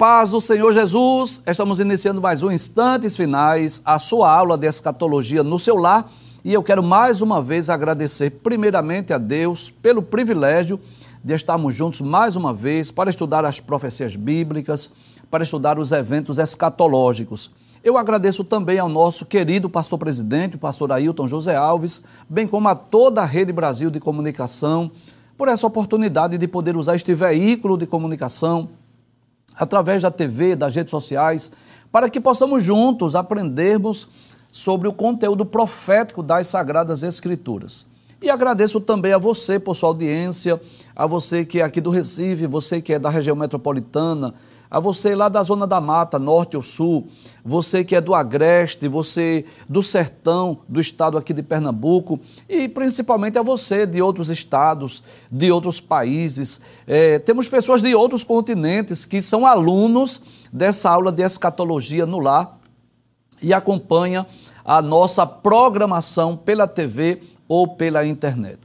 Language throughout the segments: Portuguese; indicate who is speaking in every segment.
Speaker 1: Paz do Senhor Jesus, estamos iniciando mais um Instantes Finais, a sua aula de escatologia no seu lar. E eu quero mais uma vez agradecer, primeiramente, a Deus pelo privilégio de estarmos juntos mais uma vez para estudar as profecias bíblicas, para estudar os eventos escatológicos. Eu agradeço também ao nosso querido pastor presidente, o pastor Ailton José Alves, bem como a toda a Rede Brasil de Comunicação, por essa oportunidade de poder usar este veículo de comunicação através da TV, das redes sociais, para que possamos juntos aprendermos sobre o conteúdo profético das Sagradas Escrituras. E agradeço também a você por sua audiência, a você que é aqui do Recife, você que é da região metropolitana, a você lá da zona da mata, norte ou sul, você que é do Agreste, você do sertão do estado aqui de Pernambuco e principalmente a você de outros estados, de outros países. É, temos pessoas de outros continentes que são alunos dessa aula de escatologia no lar e acompanha a nossa programação pela TV ou pela internet.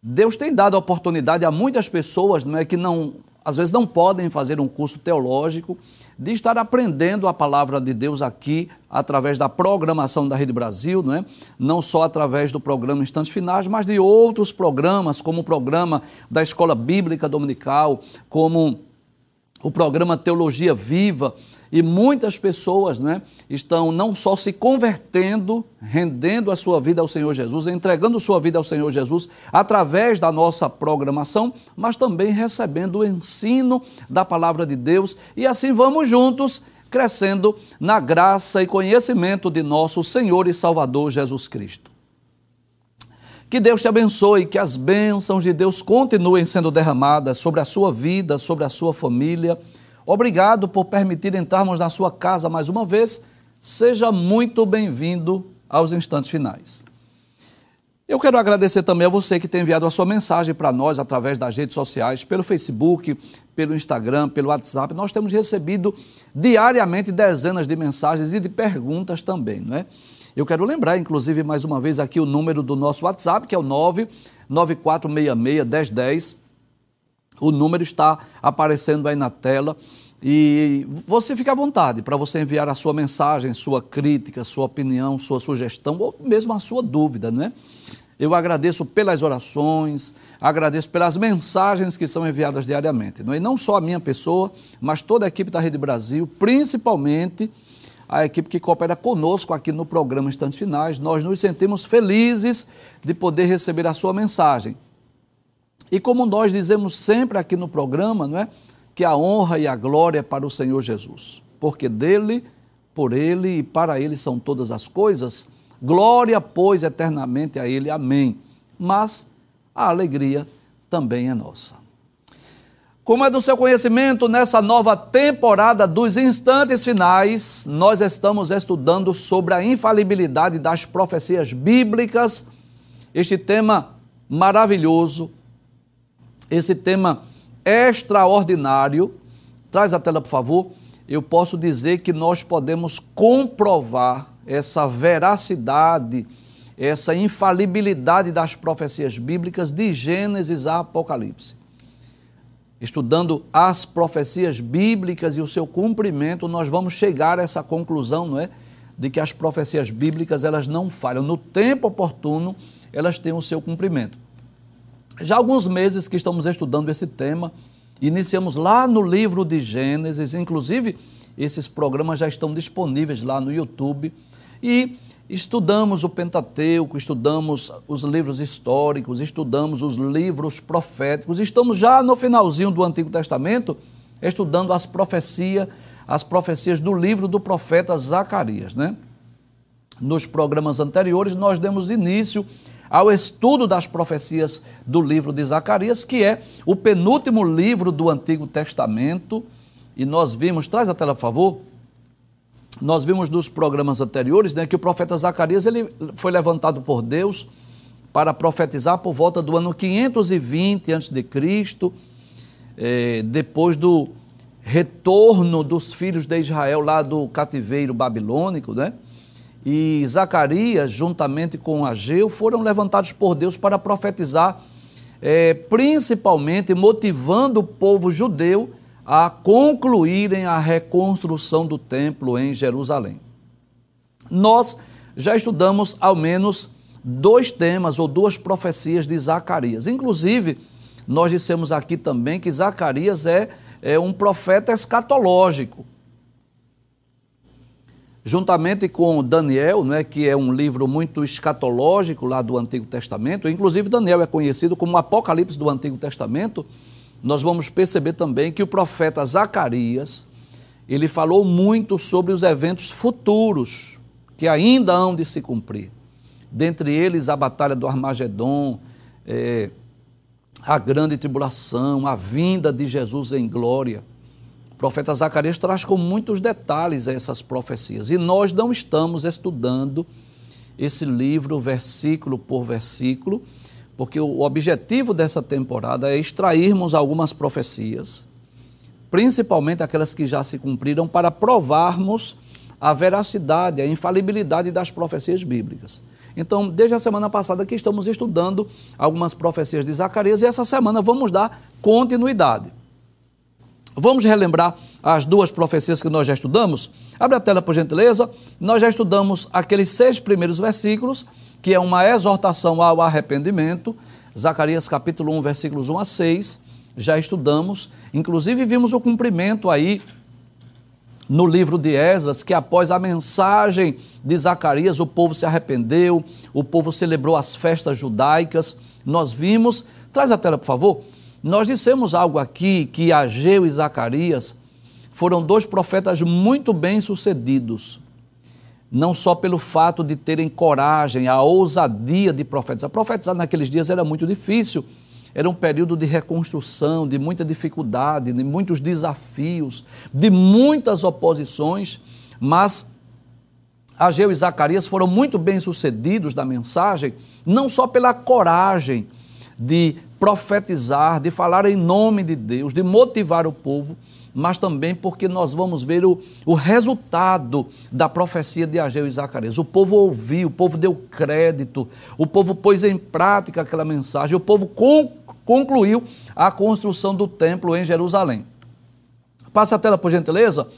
Speaker 1: Deus tem dado oportunidade a muitas pessoas não é, que não às vezes não podem fazer um curso teológico, de estar aprendendo a palavra de Deus aqui através da programação da Rede Brasil, não é? Não só através do programa Instantes Finais, mas de outros programas, como o programa da Escola Bíblica Dominical, como o programa Teologia Viva, e muitas pessoas né, estão não só se convertendo, rendendo a sua vida ao Senhor Jesus, entregando sua vida ao Senhor Jesus através da nossa programação, mas também recebendo o ensino da palavra de Deus. E assim vamos juntos crescendo na graça e conhecimento de nosso Senhor e Salvador Jesus Cristo. Que Deus te abençoe, que as bênçãos de Deus continuem sendo derramadas sobre a sua vida, sobre a sua família Obrigado por permitir entrarmos na sua casa mais uma vez. Seja muito bem-vindo aos instantes finais. Eu quero agradecer também a você que tem enviado a sua mensagem para nós através das redes sociais, pelo Facebook, pelo Instagram, pelo WhatsApp. Nós temos recebido diariamente dezenas de mensagens e de perguntas também, não é? Eu quero lembrar, inclusive, mais uma vez aqui o número do nosso WhatsApp, que é o 99466 1010. O número está aparecendo aí na tela. E você fica à vontade para você enviar a sua mensagem, sua crítica, sua opinião, sua sugestão ou mesmo a sua dúvida, não é? Eu agradeço pelas orações, agradeço pelas mensagens que são enviadas diariamente. Não é? Não só a minha pessoa, mas toda a equipe da Rede Brasil, principalmente a equipe que coopera conosco aqui no programa Instantes Finais. Nós nos sentimos felizes de poder receber a sua mensagem. E como nós dizemos sempre aqui no programa, não é? Que a honra e a glória é para o Senhor Jesus, porque dele, por ele e para ele são todas as coisas. Glória, pois, eternamente a ele. Amém. Mas a alegria também é nossa. Como é do seu conhecimento, nessa nova temporada dos instantes finais, nós estamos estudando sobre a infalibilidade das profecias bíblicas. Este tema maravilhoso, esse tema extraordinário. Traz a tela, por favor. Eu posso dizer que nós podemos comprovar essa veracidade, essa infalibilidade das profecias bíblicas de Gênesis a Apocalipse. Estudando as profecias bíblicas e o seu cumprimento, nós vamos chegar a essa conclusão, não é? De que as profecias bíblicas elas não falham. No tempo oportuno, elas têm o seu cumprimento. Já há alguns meses que estamos estudando esse tema, iniciamos lá no livro de Gênesis, inclusive esses programas já estão disponíveis lá no YouTube, e estudamos o Pentateuco, estudamos os livros históricos, estudamos os livros proféticos, estamos já no finalzinho do Antigo Testamento, estudando as profecias, as profecias do livro do profeta Zacarias, né? Nos programas anteriores nós demos início ao estudo das profecias do livro de Zacarias, que é o penúltimo livro do Antigo Testamento. E nós vimos, traz a tela, por favor. Nós vimos nos programas anteriores né, que o profeta Zacarias ele foi levantado por Deus para profetizar por volta do ano 520 a.C., é, depois do retorno dos filhos de Israel lá do cativeiro babilônico, né? E Zacarias, juntamente com Ageu, foram levantados por Deus para profetizar, é, principalmente motivando o povo judeu a concluírem a reconstrução do templo em Jerusalém. Nós já estudamos ao menos dois temas ou duas profecias de Zacarias. Inclusive, nós dissemos aqui também que Zacarias é, é um profeta escatológico. Juntamente com Daniel, né, que é um livro muito escatológico lá do Antigo Testamento, inclusive Daniel é conhecido como Apocalipse do Antigo Testamento, nós vamos perceber também que o profeta Zacarias, ele falou muito sobre os eventos futuros que ainda hão de se cumprir. Dentre eles, a batalha do Armagedon, é, a grande tribulação, a vinda de Jesus em glória. O profeta Zacarias traz com muitos detalhes essas profecias. E nós não estamos estudando esse livro versículo por versículo, porque o objetivo dessa temporada é extrairmos algumas profecias, principalmente aquelas que já se cumpriram, para provarmos a veracidade, a infalibilidade das profecias bíblicas. Então, desde a semana passada que estamos estudando algumas profecias de Zacarias e essa semana vamos dar continuidade. Vamos relembrar as duas profecias que nós já estudamos? Abre a tela, por gentileza. Nós já estudamos aqueles seis primeiros versículos que é uma exortação ao arrependimento. Zacarias capítulo 1, versículos 1 a 6, já estudamos. Inclusive vimos o cumprimento aí no livro de Esdras, que após a mensagem de Zacarias, o povo se arrependeu, o povo celebrou as festas judaicas. Nós vimos, traz a tela, por favor. Nós dissemos algo aqui que Ageu e Zacarias foram dois profetas muito bem sucedidos não só pelo fato de terem coragem, a ousadia de profetizar. Profetizar naqueles dias era muito difícil, era um período de reconstrução, de muita dificuldade, de muitos desafios, de muitas oposições, mas Ageu e Zacarias foram muito bem sucedidos na mensagem, não só pela coragem de profetizar, de falar em nome de Deus, de motivar o povo, mas também porque nós vamos ver o, o resultado da profecia de Ageu e Zacarias. O povo ouviu, o povo deu crédito, o povo pôs em prática aquela mensagem, o povo con, concluiu a construção do templo em Jerusalém. Passa a tela, por gentileza.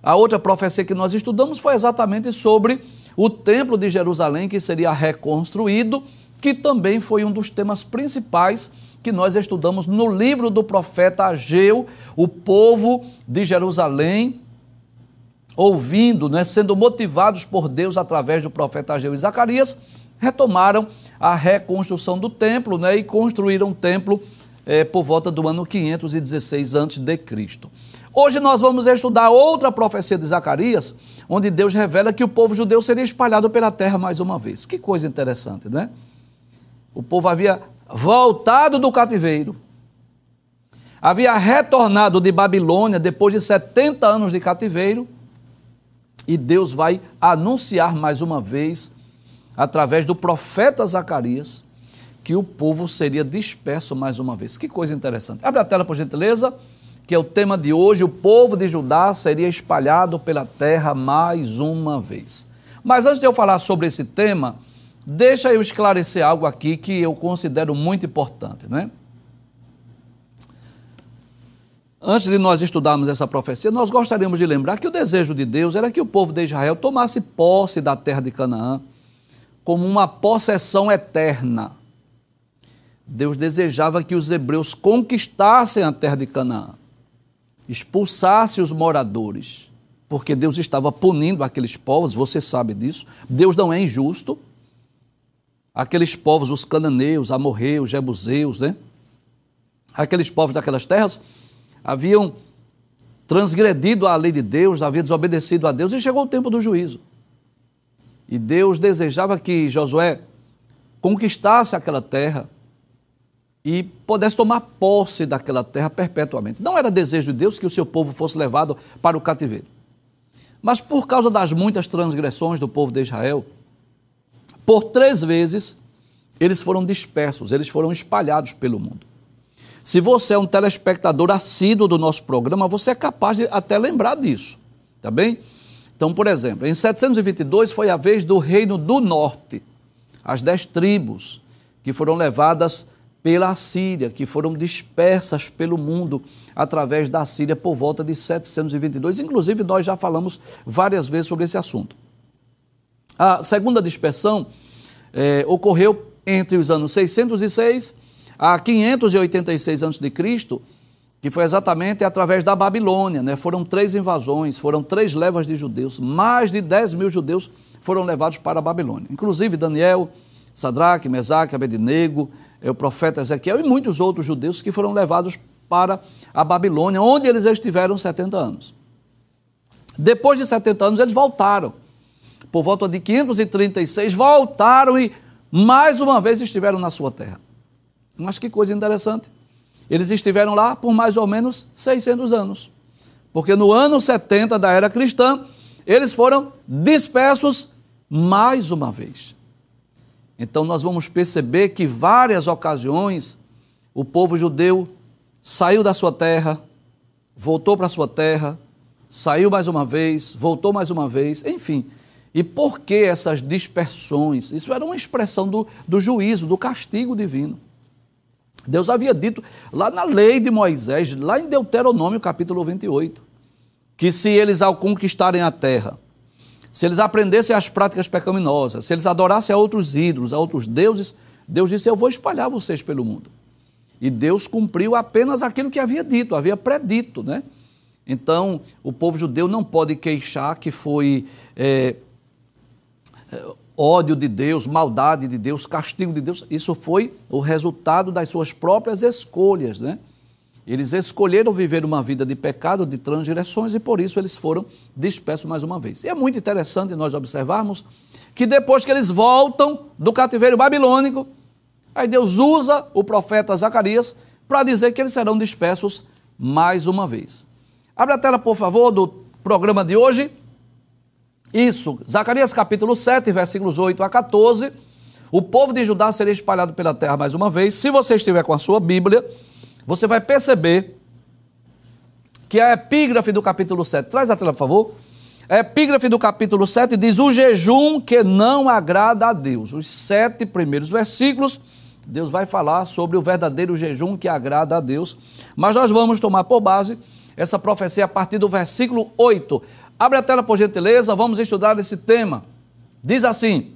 Speaker 1: A outra profecia que nós estudamos foi exatamente sobre o templo de Jerusalém, que seria reconstruído, que também foi um dos temas principais que nós estudamos no livro do profeta Ageu, o povo de Jerusalém, ouvindo, né, sendo motivados por Deus através do profeta Ageu e Zacarias, retomaram a reconstrução do templo né, e construíram o templo é, por volta do ano 516 a.C. Hoje nós vamos estudar outra profecia de Zacarias, onde Deus revela que o povo judeu seria espalhado pela terra mais uma vez. Que coisa interessante, né? O povo havia voltado do cativeiro, havia retornado de Babilônia depois de 70 anos de cativeiro, e Deus vai anunciar mais uma vez, através do profeta Zacarias, que o povo seria disperso mais uma vez. Que coisa interessante. Abre a tela, por gentileza, que é o tema de hoje: o povo de Judá seria espalhado pela terra mais uma vez. Mas antes de eu falar sobre esse tema, Deixa eu esclarecer algo aqui que eu considero muito importante, né? Antes de nós estudarmos essa profecia, nós gostaríamos de lembrar que o desejo de Deus era que o povo de Israel tomasse posse da terra de Canaã como uma possessão eterna. Deus desejava que os hebreus conquistassem a terra de Canaã, expulsassem os moradores, porque Deus estava punindo aqueles povos, você sabe disso. Deus não é injusto, aqueles povos, os cananeus, amorreus, jebuseus, né? Aqueles povos daquelas terras haviam transgredido a lei de Deus, haviam desobedecido a Deus e chegou o tempo do juízo. E Deus desejava que Josué conquistasse aquela terra e pudesse tomar posse daquela terra perpetuamente. Não era desejo de Deus que o seu povo fosse levado para o cativeiro. Mas por causa das muitas transgressões do povo de Israel, por três vezes, eles foram dispersos, eles foram espalhados pelo mundo. Se você é um telespectador assíduo do nosso programa, você é capaz de até lembrar disso, tá bem? Então, por exemplo, em 722 foi a vez do reino do norte, as dez tribos que foram levadas pela Síria, que foram dispersas pelo mundo através da Síria por volta de 722. Inclusive, nós já falamos várias vezes sobre esse assunto. A segunda dispersão é, ocorreu entre os anos 606 a 586 a.C., que foi exatamente através da Babilônia. Né? Foram três invasões, foram três levas de judeus, mais de 10 mil judeus foram levados para a Babilônia. Inclusive Daniel, Sadraque, Mesaque, Abednego, é, o profeta Ezequiel e muitos outros judeus que foram levados para a Babilônia, onde eles estiveram 70 anos. Depois de 70 anos, eles voltaram. Por volta de 536, voltaram e mais uma vez estiveram na sua terra. Mas que coisa interessante. Eles estiveram lá por mais ou menos 600 anos. Porque no ano 70 da era cristã, eles foram dispersos mais uma vez. Então nós vamos perceber que várias ocasiões o povo judeu saiu da sua terra, voltou para a sua terra, saiu mais uma vez, voltou mais uma vez, enfim. E por que essas dispersões? Isso era uma expressão do, do juízo, do castigo divino. Deus havia dito lá na lei de Moisés, lá em Deuteronômio capítulo 28, que se eles ao conquistarem a terra, se eles aprendessem as práticas pecaminosas, se eles adorassem a outros ídolos, a outros deuses, Deus disse: Eu vou espalhar vocês pelo mundo. E Deus cumpriu apenas aquilo que havia dito, havia predito, né? Então, o povo judeu não pode queixar que foi é, ódio de Deus, maldade de Deus, castigo de Deus. Isso foi o resultado das suas próprias escolhas, né? Eles escolheram viver uma vida de pecado, de transgressões, e por isso eles foram dispersos mais uma vez. E é muito interessante nós observarmos que depois que eles voltam do cativeiro babilônico, aí Deus usa o profeta Zacarias para dizer que eles serão dispersos mais uma vez. Abre a tela, por favor, do programa de hoje. Isso, Zacarias capítulo 7, versículos 8 a 14. O povo de Judá seria espalhado pela terra mais uma vez. Se você estiver com a sua Bíblia, você vai perceber que a epígrafe do capítulo 7, traz a tela, por favor. A epígrafe do capítulo 7 diz: O jejum que não agrada a Deus. Os sete primeiros versículos, Deus vai falar sobre o verdadeiro jejum que agrada a Deus. Mas nós vamos tomar por base essa profecia a partir do versículo 8. Abre a tela, por gentileza, vamos estudar esse tema. Diz assim: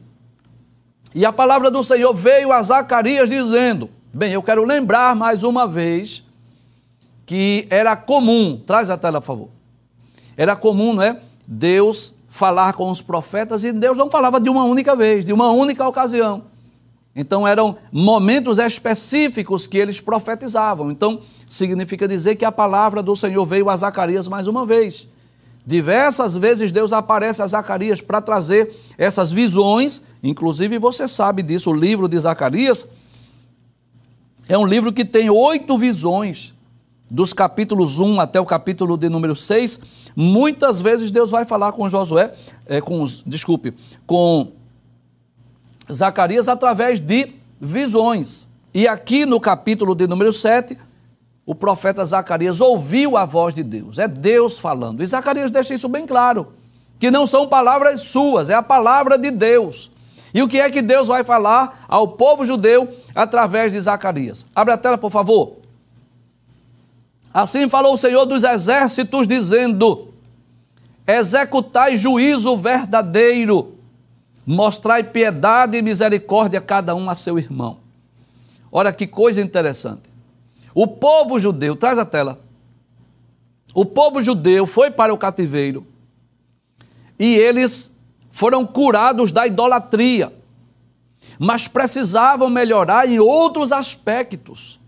Speaker 1: E a palavra do Senhor veio a Zacarias dizendo: Bem, eu quero lembrar mais uma vez que era comum, traz a tela, por favor. Era comum, não é? Deus falar com os profetas e Deus não falava de uma única vez, de uma única ocasião. Então eram momentos específicos que eles profetizavam. Então significa dizer que a palavra do Senhor veio a Zacarias mais uma vez. Diversas vezes Deus aparece a Zacarias para trazer essas visões, inclusive você sabe disso, o livro de Zacarias é um livro que tem oito visões, dos capítulos 1 até o capítulo de número 6. Muitas vezes Deus vai falar com Josué, é, com desculpe, com Zacarias através de visões. E aqui no capítulo de número 7, o profeta Zacarias ouviu a voz de Deus. É Deus falando. E Zacarias deixa isso bem claro, que não são palavras suas, é a palavra de Deus. E o que é que Deus vai falar ao povo judeu através de Zacarias? Abre a tela, por favor. Assim falou o Senhor dos exércitos, dizendo: Executai juízo verdadeiro, mostrai piedade e misericórdia a cada um a seu irmão. Olha que coisa interessante. O povo judeu, traz a tela. O povo judeu foi para o cativeiro e eles foram curados da idolatria, mas precisavam melhorar em outros aspectos.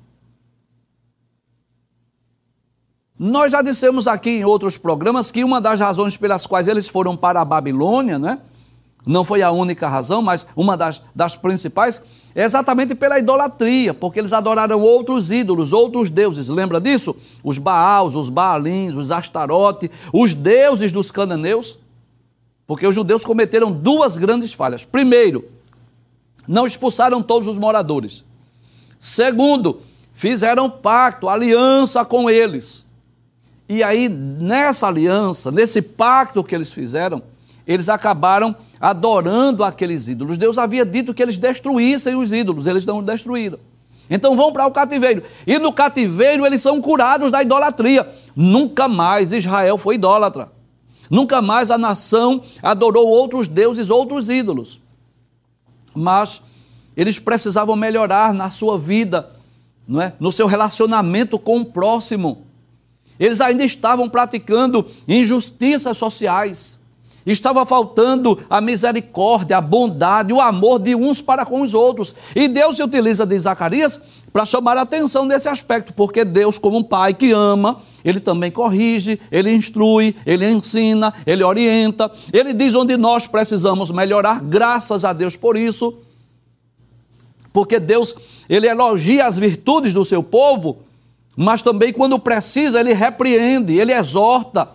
Speaker 1: Nós já dissemos aqui em outros programas que uma das razões pelas quais eles foram para a Babilônia, né? Não foi a única razão, mas uma das, das principais, é exatamente pela idolatria, porque eles adoraram outros ídolos, outros deuses. Lembra disso? Os Baals, os Baalins, os Astarote, os deuses dos cananeus. Porque os judeus cometeram duas grandes falhas. Primeiro, não expulsaram todos os moradores. Segundo, fizeram pacto, aliança com eles. E aí, nessa aliança, nesse pacto que eles fizeram, eles acabaram adorando aqueles ídolos. Deus havia dito que eles destruíssem os ídolos, eles não destruíram. Então vão para o cativeiro. E no cativeiro eles são curados da idolatria. Nunca mais Israel foi idólatra. Nunca mais a nação adorou outros deuses, outros ídolos. Mas eles precisavam melhorar na sua vida, não é? no seu relacionamento com o próximo. Eles ainda estavam praticando injustiças sociais. Estava faltando a misericórdia, a bondade, o amor de uns para com os outros. E Deus se utiliza de Zacarias para chamar a atenção nesse aspecto, porque Deus, como um pai que ama, ele também corrige, ele instrui, ele ensina, ele orienta, ele diz onde nós precisamos melhorar, graças a Deus por isso. Porque Deus, ele elogia as virtudes do seu povo, mas também quando precisa, ele repreende, ele exorta,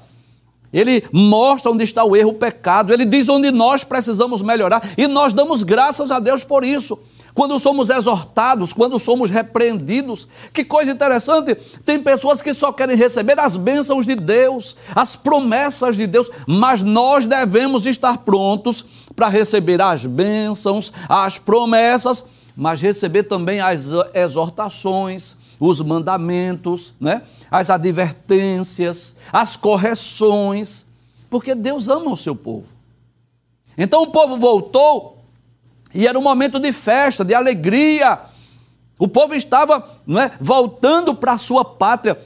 Speaker 1: ele mostra onde está o erro, o pecado, ele diz onde nós precisamos melhorar. E nós damos graças a Deus por isso. Quando somos exortados, quando somos repreendidos, que coisa interessante, tem pessoas que só querem receber as bênçãos de Deus, as promessas de Deus, mas nós devemos estar prontos para receber as bênçãos, as promessas, mas receber também as exortações, os mandamentos, né? as advertências, as correções, porque Deus ama o seu povo. Então o povo voltou e era um momento de festa, de alegria. O povo estava não é, voltando para a sua pátria.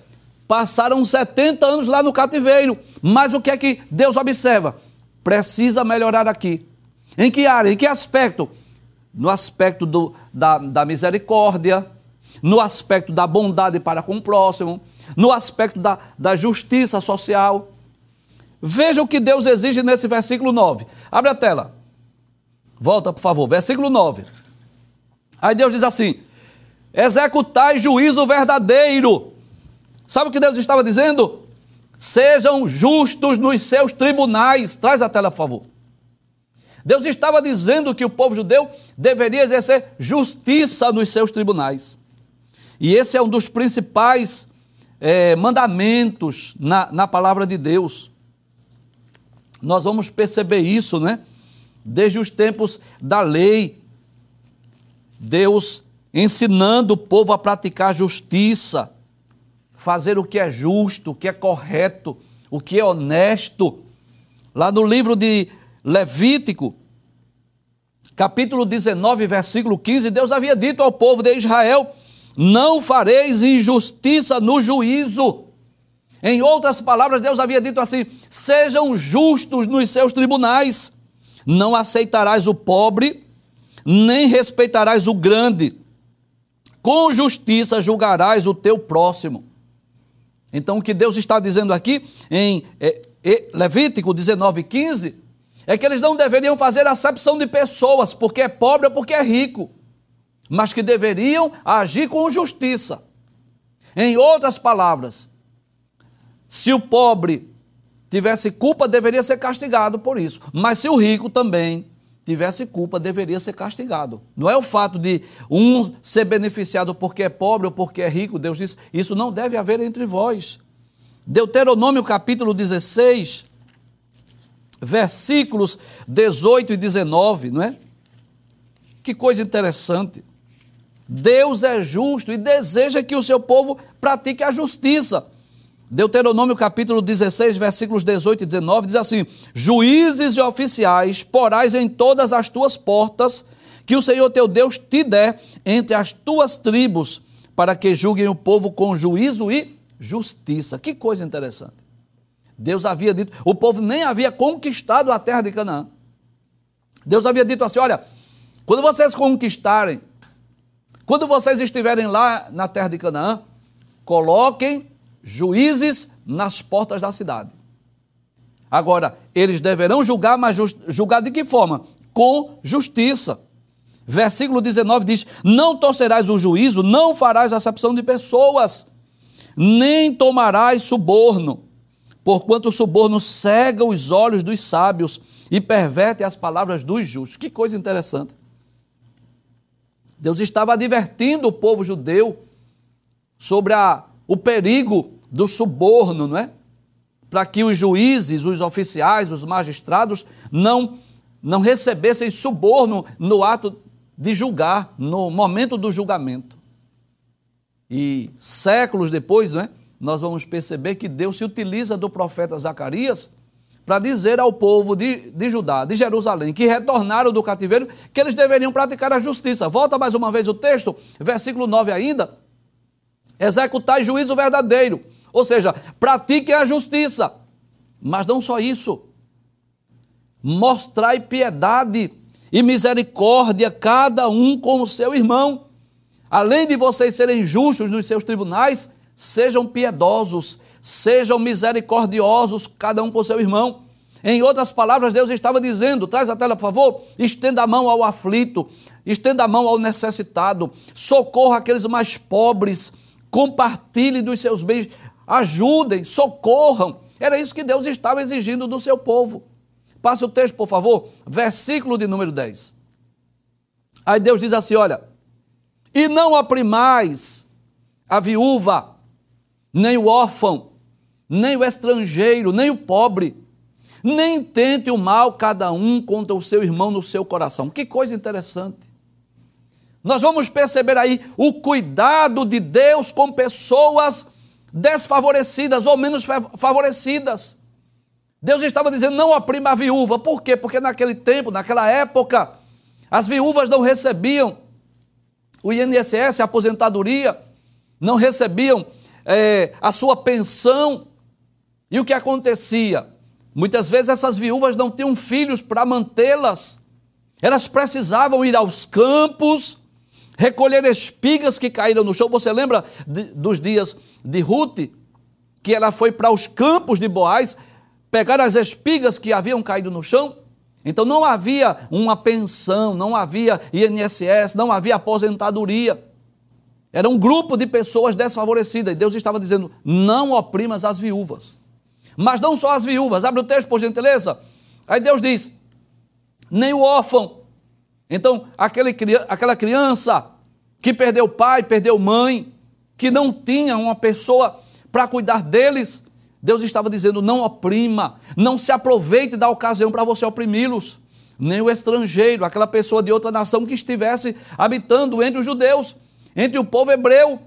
Speaker 1: Passaram 70 anos lá no cativeiro. Mas o que é que Deus observa? Precisa melhorar aqui. Em que área? Em que aspecto? No aspecto do, da, da misericórdia, no aspecto da bondade para com o próximo, no aspecto da, da justiça social. Veja o que Deus exige nesse versículo 9. Abre a tela. Volta, por favor. Versículo 9. Aí Deus diz assim: executai juízo verdadeiro. Sabe o que Deus estava dizendo? Sejam justos nos seus tribunais. Traz a tela, por favor. Deus estava dizendo que o povo judeu deveria exercer justiça nos seus tribunais. E esse é um dos principais é, mandamentos na, na palavra de Deus. Nós vamos perceber isso, né? Desde os tempos da lei, Deus ensinando o povo a praticar justiça, fazer o que é justo, o que é correto, o que é honesto. Lá no livro de Levítico, capítulo 19, versículo 15, Deus havia dito ao povo de Israel não fareis injustiça no juízo. Em outras palavras, Deus havia dito assim: sejam justos nos seus tribunais, não aceitarás o pobre, nem respeitarás o grande, com justiça julgarás o teu próximo. Então, o que Deus está dizendo aqui em é, é, Levítico 19, 15, é que eles não deveriam fazer acepção de pessoas, porque é pobre ou porque é rico mas que deveriam agir com justiça. Em outras palavras, se o pobre tivesse culpa, deveria ser castigado por isso. Mas se o rico também tivesse culpa, deveria ser castigado. Não é o fato de um ser beneficiado porque é pobre ou porque é rico, Deus diz, isso não deve haver entre vós. Deuteronômio capítulo 16, versículos 18 e 19, não é? Que coisa interessante. Deus é justo e deseja que o seu povo pratique a justiça. Deuteronômio capítulo 16, versículos 18 e 19 diz assim: Juízes e oficiais porais em todas as tuas portas, que o Senhor teu Deus te der entre as tuas tribos, para que julguem o povo com juízo e justiça. Que coisa interessante. Deus havia dito, o povo nem havia conquistado a terra de Canaã. Deus havia dito assim: olha, quando vocês conquistarem quando vocês estiverem lá na terra de Canaã, coloquem juízes nas portas da cidade. Agora, eles deverão julgar, mas julgar de que forma? Com justiça. Versículo 19 diz: Não torcerás o juízo, não farás acepção de pessoas, nem tomarás suborno, porquanto o suborno cega os olhos dos sábios e perverte as palavras dos justos. Que coisa interessante. Deus estava advertindo o povo judeu sobre a, o perigo do suborno, não é? Para que os juízes, os oficiais, os magistrados não, não recebessem suborno no ato de julgar, no momento do julgamento. E séculos depois, né, nós vamos perceber que Deus se utiliza do profeta Zacarias para dizer ao povo de, de Judá, de Jerusalém, que retornaram do cativeiro, que eles deveriam praticar a justiça. Volta mais uma vez o texto, versículo 9 ainda. Executai juízo verdadeiro, ou seja, pratiquem a justiça. Mas não só isso. Mostrai piedade e misericórdia cada um com o seu irmão. Além de vocês serem justos nos seus tribunais, sejam piedosos, sejam misericordiosos, cada um com seu irmão. Em outras palavras, Deus estava dizendo: traz a tela, por favor, estenda a mão ao aflito, estenda a mão ao necessitado, socorra aqueles mais pobres, compartilhe dos seus bens, ajudem, socorram. Era isso que Deus estava exigindo do seu povo. Passe o texto, por favor, versículo de número 10. Aí Deus diz assim: olha, e não oprimais a viúva, nem o órfão, nem o estrangeiro, nem o pobre, nem tente o mal cada um contra o seu irmão no seu coração. Que coisa interessante. Nós vamos perceber aí o cuidado de Deus com pessoas desfavorecidas ou menos favorecidas. Deus estava dizendo: não oprima a viúva. Por quê? Porque naquele tempo, naquela época, as viúvas não recebiam o INSS, a aposentadoria, não recebiam é, a sua pensão. E o que acontecia? Muitas vezes essas viúvas não tinham filhos para mantê-las. Elas precisavam ir aos campos, recolher espigas que caíram no chão. Você lembra de, dos dias de Ruth, que ela foi para os campos de Boaz pegar as espigas que haviam caído no chão? Então não havia uma pensão, não havia INSS, não havia aposentadoria. Era um grupo de pessoas desfavorecidas. E Deus estava dizendo: não oprimas as viúvas. Mas não só as viúvas. Abre o texto, por gentileza. Aí Deus diz: nem o órfão. Então, aquele, aquela criança que perdeu pai, perdeu mãe, que não tinha uma pessoa para cuidar deles, Deus estava dizendo: não oprima, não se aproveite da ocasião para você oprimi-los. Nem o estrangeiro, aquela pessoa de outra nação que estivesse habitando entre os judeus, entre o povo hebreu.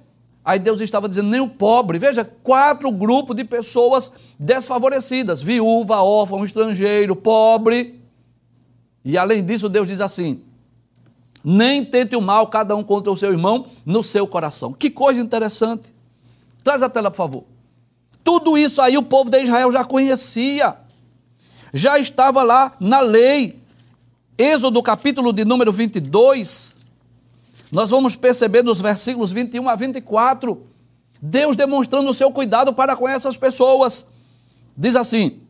Speaker 1: Aí Deus estava dizendo: nem o pobre. Veja, quatro grupos de pessoas desfavorecidas: viúva, órfão, estrangeiro, pobre. E além disso, Deus diz assim: nem tente o mal cada um contra o seu irmão no seu coração. Que coisa interessante. Traz a tela, por favor. Tudo isso aí o povo de Israel já conhecia, já estava lá na lei. Êxodo, capítulo de número 22, nós vamos perceber nos versículos 21 a 24, Deus demonstrando o seu cuidado para com essas pessoas. Diz assim,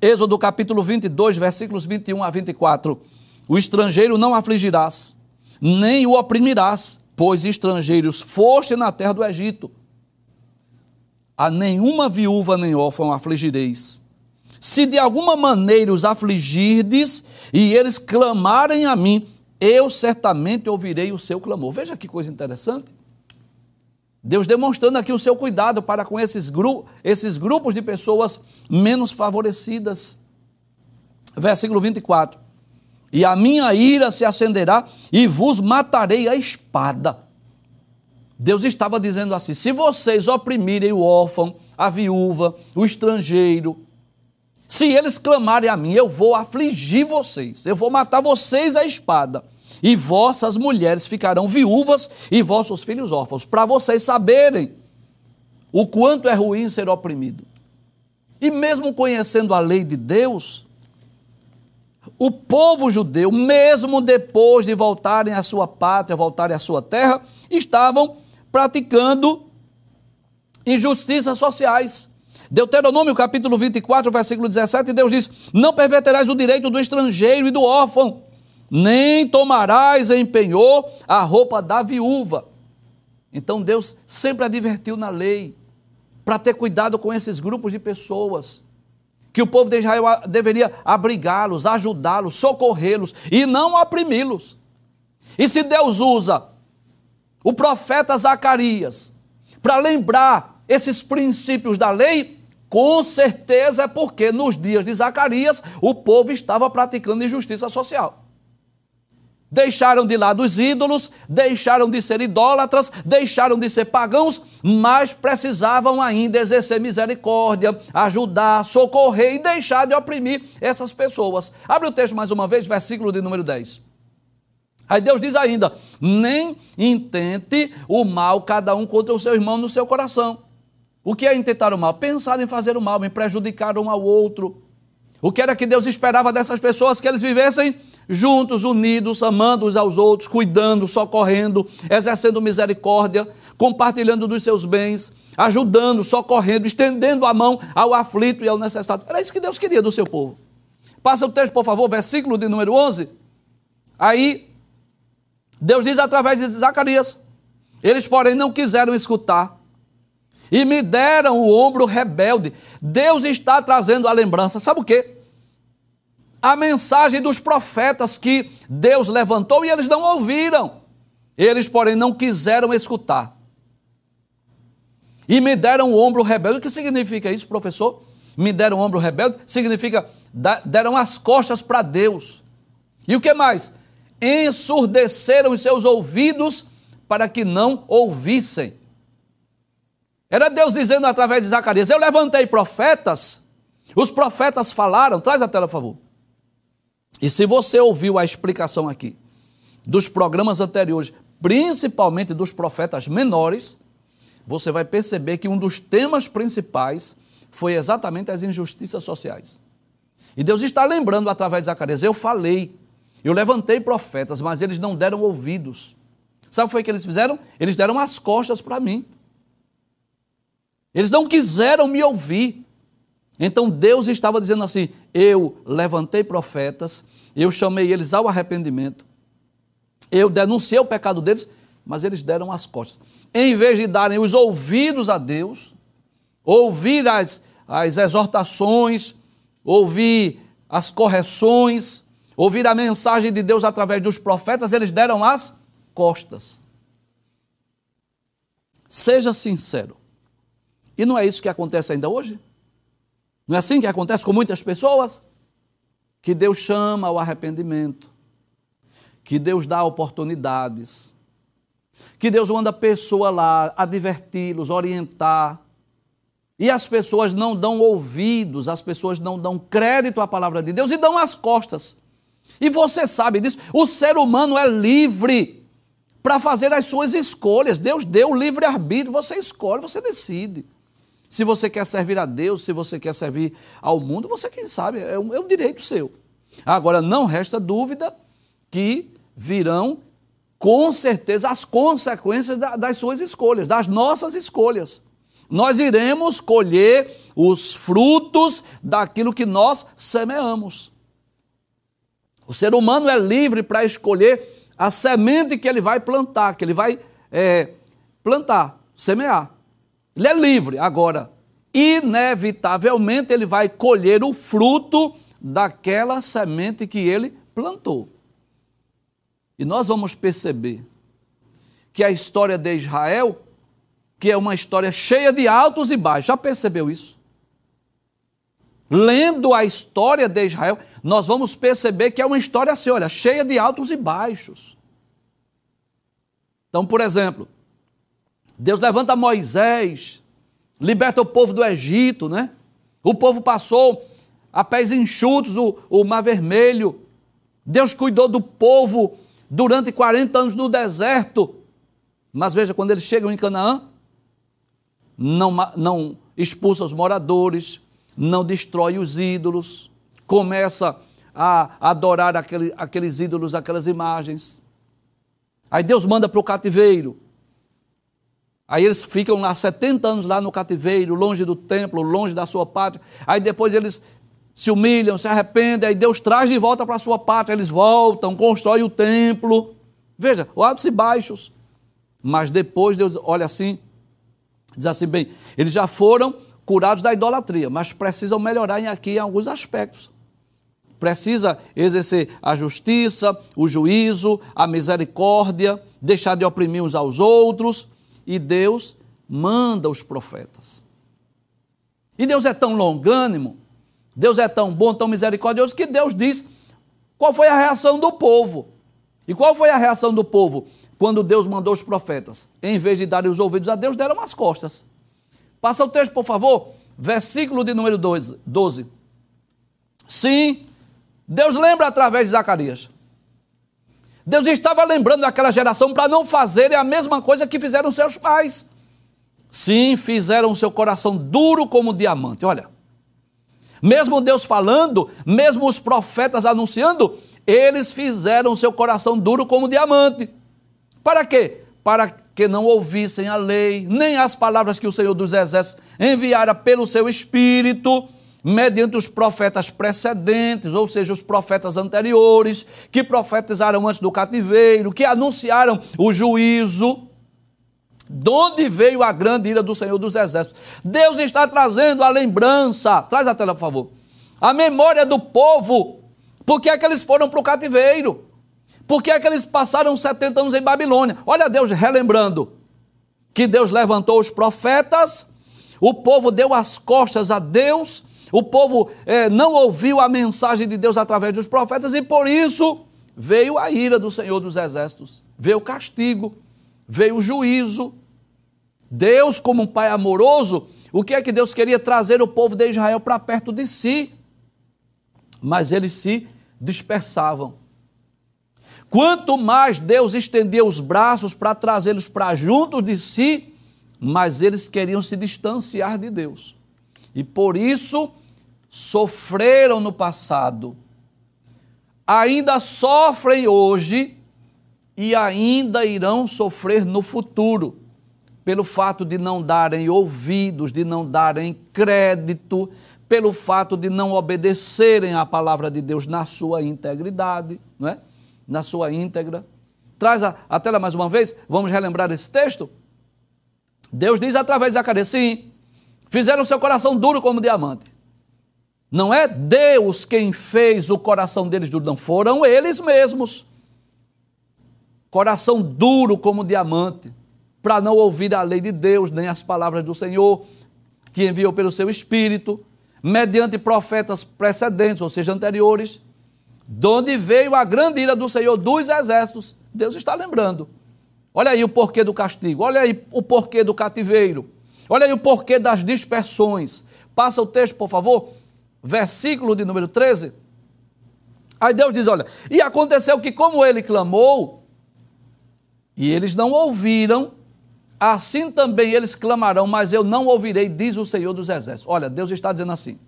Speaker 1: Êxodo capítulo 22, versículos 21 a 24: O estrangeiro não afligirás, nem o oprimirás, pois estrangeiros foste na terra do Egito a nenhuma viúva nem órfão afligireis. Se de alguma maneira os afligirdes e eles clamarem a mim, eu certamente ouvirei o seu clamor. Veja que coisa interessante. Deus demonstrando aqui o seu cuidado para com esses, gru esses grupos de pessoas menos favorecidas. Versículo 24: E a minha ira se acenderá e vos matarei a espada. Deus estava dizendo assim: se vocês oprimirem o órfão, a viúva, o estrangeiro, se eles clamarem a mim, eu vou afligir vocês, eu vou matar vocês à espada, e vossas mulheres ficarão viúvas e vossos filhos órfãos, para vocês saberem o quanto é ruim ser oprimido. E mesmo conhecendo a lei de Deus, o povo judeu, mesmo depois de voltarem à sua pátria, voltarem à sua terra, estavam praticando injustiças sociais. Deuteronômio capítulo 24, versículo 17, Deus diz: Não perverterás o direito do estrangeiro e do órfão, nem tomarás em penhor a roupa da viúva. Então Deus sempre advertiu na lei para ter cuidado com esses grupos de pessoas, que o povo de Israel deveria abrigá-los, ajudá-los, socorrê-los e não oprimi-los. E se Deus usa o profeta Zacarias, para lembrar esses princípios da lei, com certeza é porque nos dias de Zacarias o povo estava praticando injustiça social. deixaram de lado os ídolos, deixaram de ser idólatras, deixaram de ser pagãos, mas precisavam ainda exercer misericórdia, ajudar, socorrer e deixar de oprimir essas pessoas. Abre o texto mais uma vez, versículo de número 10. Aí Deus diz ainda: nem intente o mal cada um contra o seu irmão no seu coração. O que é intentar o mal? Pensar em fazer o mal, em prejudicar um ao outro. O que era que Deus esperava dessas pessoas? Que eles vivessem juntos, unidos, amando uns aos outros, cuidando, socorrendo, exercendo misericórdia, compartilhando dos seus bens, ajudando, socorrendo, estendendo a mão ao aflito e ao necessitado. Era isso que Deus queria do seu povo. Passa o texto, por favor, versículo de número 11. Aí, Deus diz através de Zacarias: Eles, porém, não quiseram escutar e me deram o ombro rebelde. Deus está trazendo a lembrança. Sabe o quê? A mensagem dos profetas que Deus levantou e eles não ouviram. Eles, porém, não quiseram escutar. E me deram o ombro rebelde. O que significa isso, professor? Me deram o ombro rebelde significa deram as costas para Deus. E o que mais? Ensurdeceram os seus ouvidos para que não ouvissem. Era Deus dizendo através de Zacarias: Eu levantei profetas, os profetas falaram. Traz a tela, por favor. E se você ouviu a explicação aqui dos programas anteriores, principalmente dos profetas menores, você vai perceber que um dos temas principais foi exatamente as injustiças sociais. E Deus está lembrando através de Zacarias: Eu falei, eu levantei profetas, mas eles não deram ouvidos. Sabe o que eles fizeram? Eles deram as costas para mim. Eles não quiseram me ouvir. Então Deus estava dizendo assim: eu levantei profetas, eu chamei eles ao arrependimento, eu denunciei o pecado deles, mas eles deram as costas. Em vez de darem os ouvidos a Deus, ouvir as, as exortações, ouvir as correções, ouvir a mensagem de Deus através dos profetas, eles deram as costas. Seja sincero. E não é isso que acontece ainda hoje? Não é assim que acontece com muitas pessoas? Que Deus chama ao arrependimento, que Deus dá oportunidades, que Deus manda a pessoa lá adverti-los, orientar, e as pessoas não dão ouvidos, as pessoas não dão crédito à palavra de Deus e dão as costas. E você sabe disso, o ser humano é livre para fazer as suas escolhas. Deus deu livre arbítrio, você escolhe, você decide. Se você quer servir a Deus, se você quer servir ao mundo, você quem sabe, é um, é um direito seu. Agora, não resta dúvida que virão, com certeza, as consequências da, das suas escolhas, das nossas escolhas. Nós iremos colher os frutos daquilo que nós semeamos. O ser humano é livre para escolher a semente que ele vai plantar, que ele vai é, plantar, semear. Ele é livre. Agora, inevitavelmente, ele vai colher o fruto daquela semente que ele plantou. E nós vamos perceber que a história de Israel, que é uma história cheia de altos e baixos, já percebeu isso? Lendo a história de Israel, nós vamos perceber que é uma história assim, olha, cheia de altos e baixos. Então, por exemplo, Deus levanta Moisés, liberta o povo do Egito, né? O povo passou a pés enxutos o, o Mar Vermelho. Deus cuidou do povo durante 40 anos no deserto. Mas veja, quando eles chegam em Canaã, não, não expulsa os moradores, não destrói os ídolos, começa a adorar aquele, aqueles ídolos, aquelas imagens. Aí Deus manda para o cativeiro. Aí eles ficam lá 70 anos lá no cativeiro, longe do templo, longe da sua pátria. Aí depois eles se humilham, se arrependem, aí Deus traz de volta para a sua pátria, eles voltam, constroem o templo. Veja, altos e baixos. Mas depois Deus olha assim, diz assim, bem, eles já foram curados da idolatria, mas precisam melhorar aqui em alguns aspectos. Precisa exercer a justiça, o juízo, a misericórdia, deixar de oprimir uns aos outros e Deus manda os profetas. E Deus é tão longânimo, Deus é tão bom, tão misericordioso, que Deus diz qual foi a reação do povo. E qual foi a reação do povo quando Deus mandou os profetas? Em vez de darem os ouvidos a Deus, deram as costas. Passa o texto, por favor. Versículo de número 12. Sim, Deus lembra através de Zacarias. Deus estava lembrando daquela geração para não fazerem a mesma coisa que fizeram seus pais. Sim, fizeram seu coração duro como diamante. Olha, mesmo Deus falando, mesmo os profetas anunciando, eles fizeram seu coração duro como diamante. Para quê? Para que não ouvissem a lei, nem as palavras que o Senhor dos Exércitos enviara pelo seu Espírito, mediante os profetas precedentes, ou seja, os profetas anteriores, que profetizaram antes do cativeiro, que anunciaram o juízo. De onde veio a grande ira do Senhor dos Exércitos? Deus está trazendo a lembrança, traz a tela, por favor, a memória do povo. Por que é que eles foram para o cativeiro? Por que é que eles passaram 70 anos em Babilônia? Olha Deus relembrando que Deus levantou os profetas, o povo deu as costas a Deus, o povo é, não ouviu a mensagem de Deus através dos profetas e por isso veio a ira do Senhor dos Exércitos, veio o castigo, veio o juízo. Deus, como um pai amoroso, o que é que Deus queria trazer o povo de Israel para perto de si? Mas eles se dispersavam. Quanto mais Deus estendia os braços para trazê-los para junto de si, mais eles queriam se distanciar de Deus. E por isso sofreram no passado, ainda sofrem hoje e ainda irão sofrer no futuro, pelo fato de não darem ouvidos, de não darem crédito, pelo fato de não obedecerem à palavra de Deus na sua integridade, não é? na sua íntegra. Traz a, a tela mais uma vez, vamos relembrar esse texto. Deus diz através de Zacarias, sim, fizeram seu coração duro como diamante. Não é Deus quem fez o coração deles duro, não, foram eles mesmos. Coração duro como diamante, para não ouvir a lei de Deus, nem as palavras do Senhor, que enviou pelo seu Espírito, mediante profetas precedentes, ou seja, anteriores, de onde veio a grande ira do Senhor dos exércitos. Deus está lembrando. Olha aí o porquê do castigo, olha aí o porquê do cativeiro, olha aí o porquê das dispersões. Passa o texto, por favor, versículo de número 13. Aí Deus diz: Olha, e aconteceu que, como ele clamou, e eles não ouviram, assim também eles clamarão, mas eu não ouvirei, diz o Senhor dos Exércitos. Olha, Deus está dizendo assim: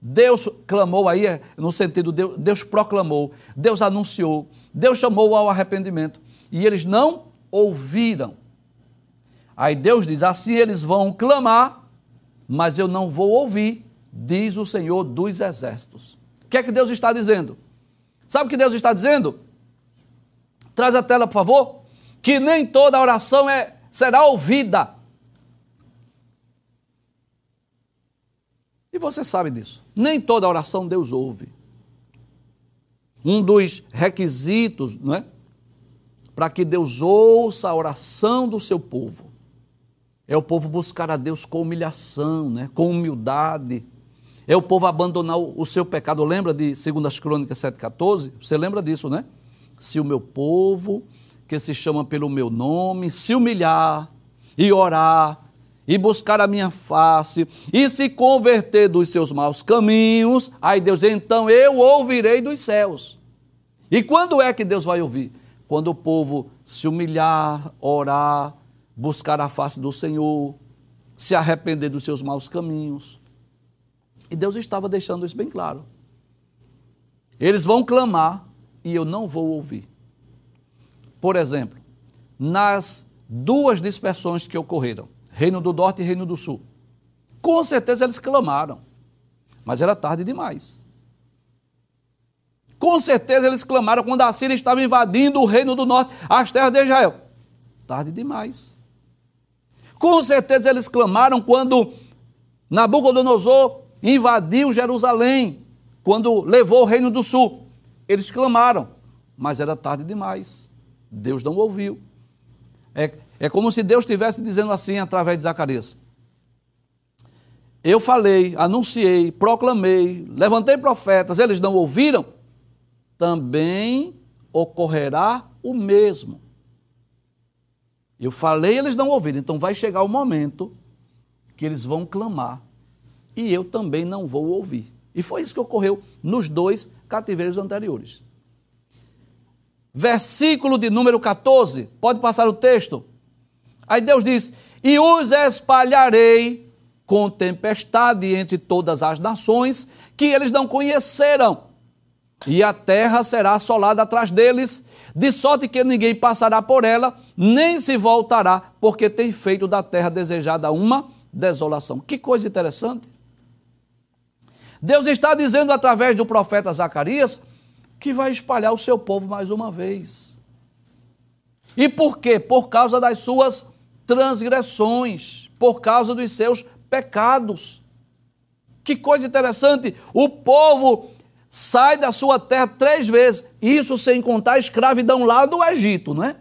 Speaker 1: Deus clamou aí, é, no sentido, Deus, Deus proclamou, Deus anunciou, Deus chamou ao arrependimento. E eles não ouviram. Aí Deus diz: assim eles vão clamar, mas eu não vou ouvir, diz o Senhor dos Exércitos. O que é que Deus está dizendo? Sabe o que Deus está dizendo? Traz a tela, por favor. Que nem toda oração é, será ouvida. E você sabe disso. Nem toda oração Deus ouve. Um dos requisitos, não é? Para que Deus ouça a oração do seu povo, é o povo buscar a Deus com humilhação, né? com humildade. É o povo abandonar o seu pecado. Lembra de 2 Crônicas 7,14? Você lembra disso, né? Se o meu povo, que se chama pelo meu nome, se humilhar e orar e buscar a minha face e se converter dos seus maus caminhos, aí Deus então eu ouvirei dos céus. E quando é que Deus vai ouvir? Quando o povo se humilhar, orar, buscar a face do Senhor, se arrepender dos seus maus caminhos. E Deus estava deixando isso bem claro. Eles vão clamar e eu não vou ouvir. Por exemplo, nas duas dispersões que ocorreram, Reino do Norte e Reino do Sul. Com certeza eles clamaram, mas era tarde demais. Com certeza eles clamaram quando a Síria estava invadindo o Reino do Norte, as terras de Israel. Tarde demais. Com certeza eles clamaram quando Nabucodonosor invadiu Jerusalém, quando levou o Reino do Sul. Eles clamaram, mas era tarde demais. Deus não ouviu. É, é como se Deus estivesse dizendo assim através de Zacarias. Eu falei, anunciei, proclamei, levantei profetas, eles não ouviram? Também ocorrerá o mesmo. Eu falei, eles não ouviram, então vai chegar o momento que eles vão clamar e eu também não vou ouvir. E foi isso que ocorreu nos dois cativeiros anteriores. Versículo de número 14, pode passar o texto? Aí Deus diz: E os espalharei com tempestade entre todas as nações que eles não conheceram, e a terra será assolada atrás deles, de sorte que ninguém passará por ela, nem se voltará, porque tem feito da terra desejada uma desolação. Que coisa interessante. Deus está dizendo através do profeta Zacarias que vai espalhar o seu povo mais uma vez. E por quê? Por causa das suas transgressões, por causa dos seus pecados. Que coisa interessante! O povo sai da sua terra três vezes, isso sem contar a escravidão lá do Egito, não é?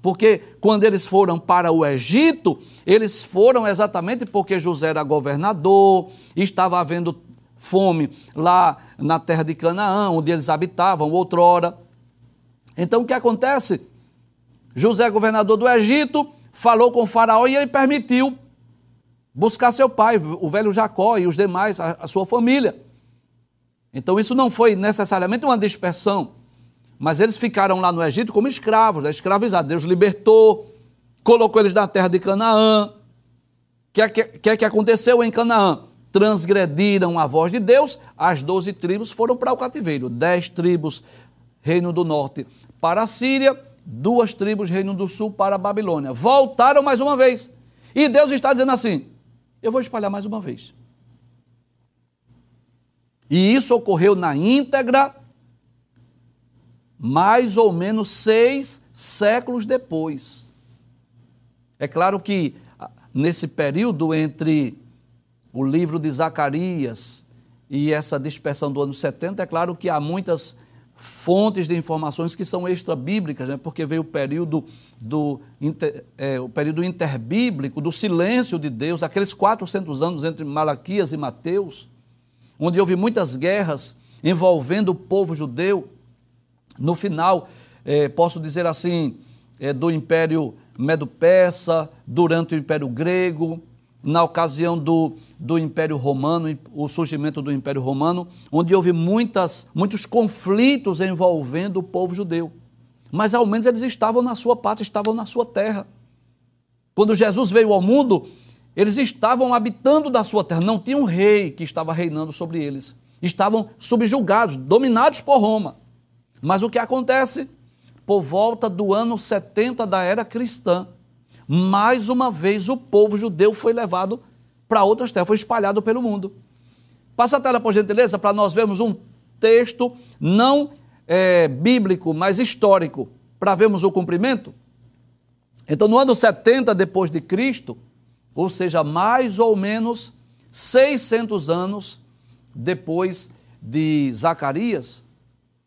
Speaker 1: Porque quando eles foram para o Egito, eles foram exatamente porque José era governador, estava havendo fome lá na terra de Canaã, onde eles habitavam outrora. Então o que acontece? José, governador do Egito, falou com faraó e ele permitiu buscar seu pai, o velho Jacó e os demais, a, a sua família. Então isso não foi necessariamente uma dispersão, mas eles ficaram lá no Egito como escravos, né? escravizados. Deus libertou, colocou eles na terra de Canaã. O que, é que, que, é que aconteceu em Canaã? Transgrediram a voz de Deus, as doze tribos foram para o cativeiro. Dez tribos, reino do norte, para a Síria, duas tribos, reino do sul, para a Babilônia. Voltaram mais uma vez. E Deus está dizendo assim: eu vou espalhar mais uma vez. E isso ocorreu na íntegra, mais ou menos seis séculos depois. É claro que ah, nesse período entre o livro de Zacarias e essa dispersão do ano 70, é claro que há muitas fontes de informações que são extra-bíblicas, né? porque veio o período, do, inter, é, o período interbíblico, do silêncio de Deus, aqueles 400 anos entre Malaquias e Mateus, onde houve muitas guerras envolvendo o povo judeu. No final, é, posso dizer assim, é, do Império Medo-Persa, durante o Império Grego, na ocasião do, do Império Romano, o surgimento do Império Romano, onde houve muitas, muitos conflitos envolvendo o povo judeu. Mas ao menos eles estavam na sua pátria, estavam na sua terra. Quando Jesus veio ao mundo, eles estavam habitando da sua terra, não tinha um rei que estava reinando sobre eles. Estavam subjugados, dominados por Roma. Mas o que acontece? Por volta do ano 70 da era cristã, mais uma vez o povo judeu foi levado para outras terras, foi espalhado pelo mundo. Passa a tela, por gentileza, para nós vermos um texto não é, bíblico, mas histórico, para vermos o cumprimento. Então, no ano 70 depois de Cristo, ou seja, mais ou menos 600 anos depois de Zacarias,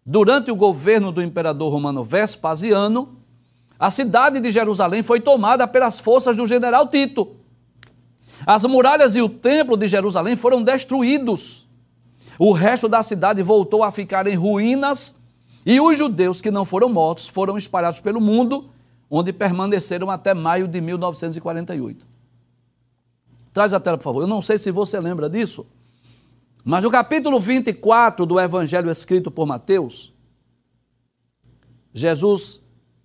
Speaker 1: durante o governo do imperador romano Vespasiano, a cidade de Jerusalém foi tomada pelas forças do general Tito. As muralhas e o templo de Jerusalém foram destruídos. O resto da cidade voltou a ficar em ruínas e os judeus que não foram mortos foram espalhados pelo mundo, onde permaneceram até maio de 1948. Traz a tela, por favor. Eu não sei se você lembra disso, mas no capítulo 24 do evangelho escrito por Mateus, Jesus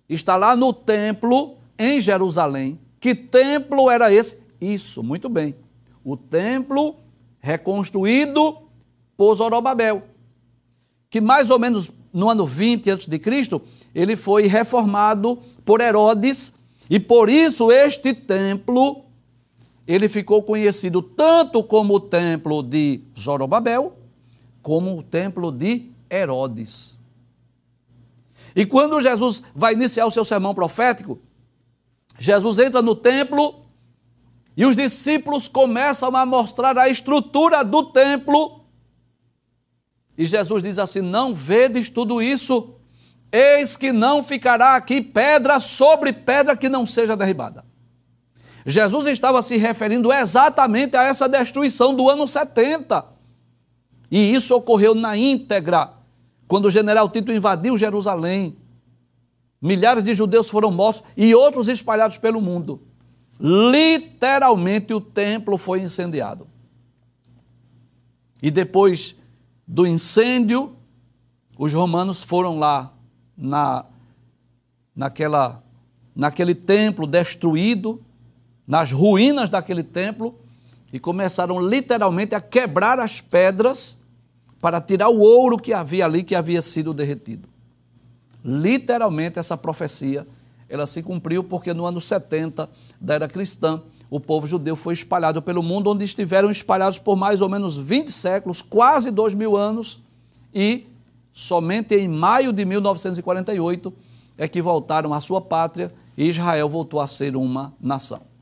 Speaker 1: está lá no templo em Jerusalém. Que templo era esse? Isso, muito bem. O templo reconstruído por Zorobabel, que mais ou menos no ano 20 a.C., ele foi reformado por Herodes, e por isso este templo ele ficou conhecido tanto como o templo de Zorobabel, como o templo de Herodes. E quando Jesus vai iniciar o seu sermão profético, Jesus entra no templo e os discípulos começam a mostrar a estrutura do templo. E Jesus diz assim: Não vedes tudo isso? Eis que não ficará aqui pedra sobre pedra que não seja derribada. Jesus estava se referindo exatamente a essa destruição do ano 70. E isso ocorreu na íntegra quando o general Tito invadiu Jerusalém, milhares de judeus foram mortos e outros espalhados pelo mundo. Literalmente o templo foi incendiado. E depois do incêndio, os romanos foram lá na, naquela, naquele templo destruído, nas ruínas daquele templo, e começaram literalmente a quebrar as pedras para tirar o ouro que havia ali, que havia sido derretido. Literalmente essa profecia, ela se cumpriu porque no ano 70 da era cristã, o povo judeu foi espalhado pelo mundo, onde estiveram espalhados por mais ou menos 20 séculos, quase dois mil anos, e somente em maio de 1948 é que voltaram à sua pátria e Israel voltou a ser uma nação.